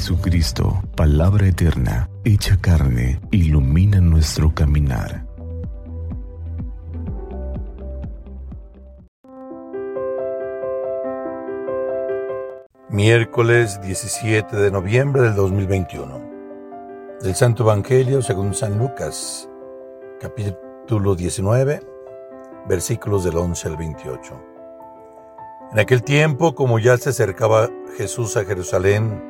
Jesucristo, palabra eterna, hecha carne, ilumina nuestro caminar. Miércoles 17 de noviembre del 2021. Del Santo Evangelio según San Lucas, capítulo 19, versículos del 11 al 28. En aquel tiempo, como ya se acercaba Jesús a Jerusalén,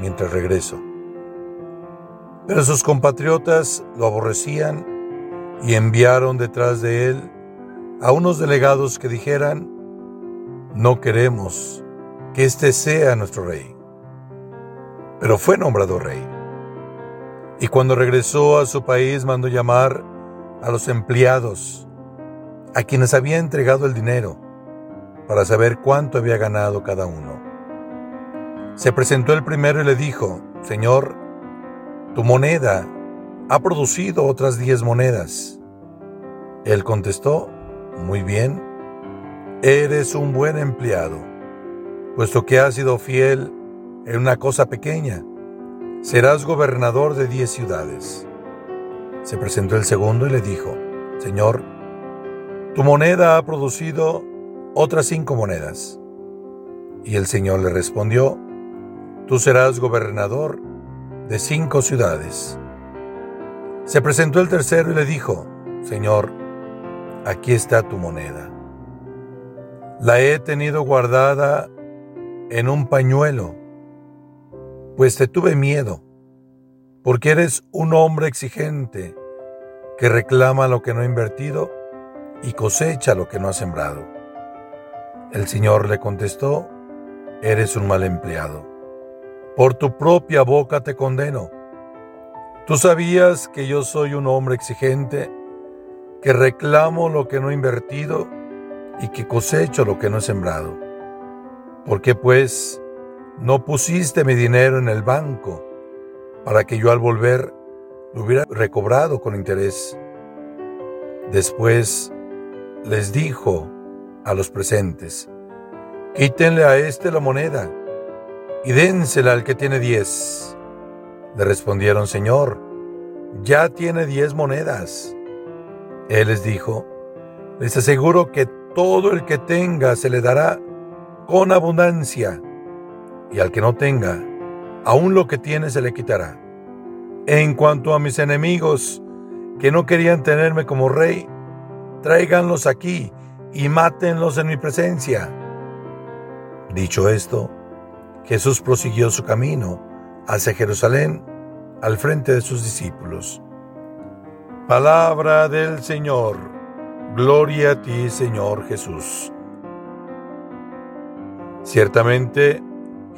mientras regreso. Pero sus compatriotas lo aborrecían y enviaron detrás de él a unos delegados que dijeran, no queremos que este sea nuestro rey. Pero fue nombrado rey. Y cuando regresó a su país mandó llamar a los empleados a quienes había entregado el dinero para saber cuánto había ganado cada uno. Se presentó el primero y le dijo, Señor, tu moneda ha producido otras diez monedas. Él contestó, Muy bien, eres un buen empleado, puesto que has sido fiel en una cosa pequeña, serás gobernador de diez ciudades. Se presentó el segundo y le dijo, Señor, tu moneda ha producido otras cinco monedas. Y el Señor le respondió, Tú serás gobernador de cinco ciudades. Se presentó el tercero y le dijo, Señor, aquí está tu moneda. La he tenido guardada en un pañuelo, pues te tuve miedo, porque eres un hombre exigente que reclama lo que no ha invertido y cosecha lo que no ha sembrado. El Señor le contestó, eres un mal empleado. Por tu propia boca te condeno. Tú sabías que yo soy un hombre exigente, que reclamo lo que no he invertido y que cosecho lo que no he sembrado. ¿Por qué pues no pusiste mi dinero en el banco para que yo al volver lo hubiera recobrado con interés? Después les dijo a los presentes, quítenle a éste la moneda y dénsela al que tiene diez. Le respondieron, Señor, ya tiene diez monedas. Él les dijo, les aseguro que todo el que tenga se le dará con abundancia, y al que no tenga, aún lo que tiene se le quitará. En cuanto a mis enemigos, que no querían tenerme como rey, tráiganlos aquí y mátenlos en mi presencia. Dicho esto, Jesús prosiguió su camino hacia Jerusalén al frente de sus discípulos. Palabra del Señor. Gloria a ti, Señor Jesús. Ciertamente,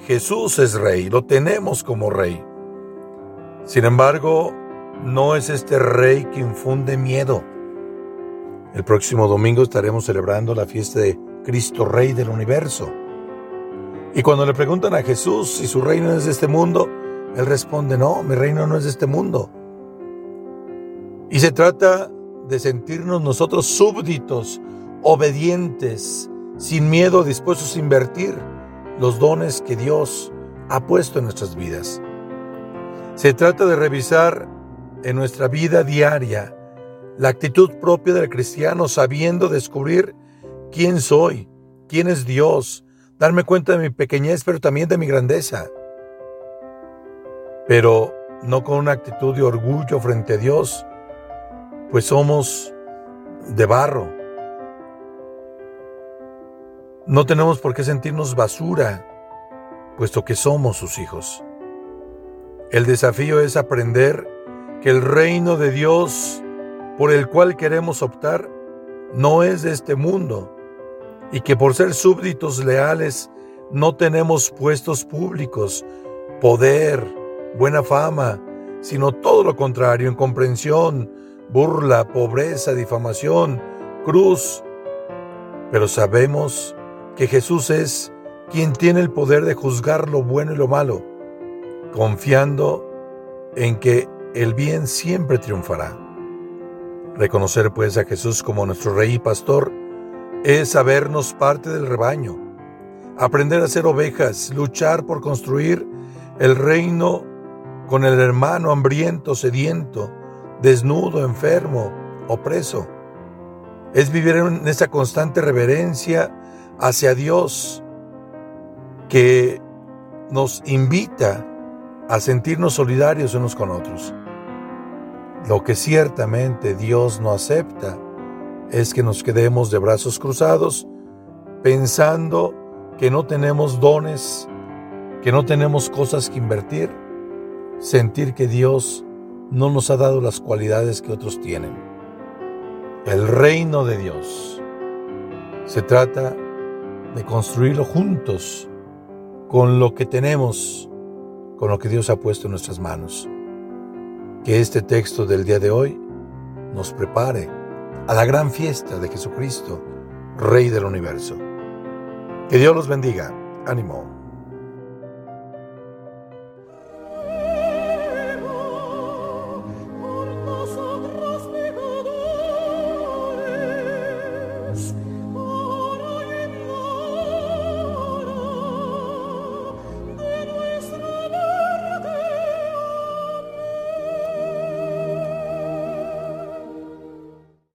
Jesús es rey, lo tenemos como rey. Sin embargo, no es este rey que infunde miedo el próximo domingo estaremos celebrando la fiesta de Cristo Rey del Universo. Y cuando le preguntan a Jesús si su reino es de este mundo, Él responde, no, mi reino no es de este mundo. Y se trata de sentirnos nosotros súbditos, obedientes, sin miedo, dispuestos a invertir los dones que Dios ha puesto en nuestras vidas. Se trata de revisar en nuestra vida diaria la actitud propia del cristiano sabiendo descubrir quién soy, quién es Dios, darme cuenta de mi pequeñez, pero también de mi grandeza. Pero no con una actitud de orgullo frente a Dios, pues somos de barro. No tenemos por qué sentirnos basura, puesto que somos sus hijos. El desafío es aprender que el reino de Dios por el cual queremos optar no es de este mundo y que por ser súbditos leales no tenemos puestos públicos, poder, buena fama, sino todo lo contrario, incomprensión, burla, pobreza, difamación, cruz. Pero sabemos que Jesús es quien tiene el poder de juzgar lo bueno y lo malo, confiando en que el bien siempre triunfará. Reconocer pues a Jesús como nuestro Rey y Pastor es sabernos parte del rebaño, aprender a ser ovejas, luchar por construir el reino con el hermano hambriento, sediento, desnudo, enfermo, opreso. Es vivir en esa constante reverencia hacia Dios que nos invita a sentirnos solidarios unos con otros. Lo que ciertamente Dios no acepta es que nos quedemos de brazos cruzados pensando que no tenemos dones, que no tenemos cosas que invertir, sentir que Dios no nos ha dado las cualidades que otros tienen. El reino de Dios se trata de construirlo juntos con lo que tenemos, con lo que Dios ha puesto en nuestras manos que este texto del día de hoy nos prepare a la gran fiesta de Jesucristo, Rey del universo. Que Dios los bendiga. Ánimo.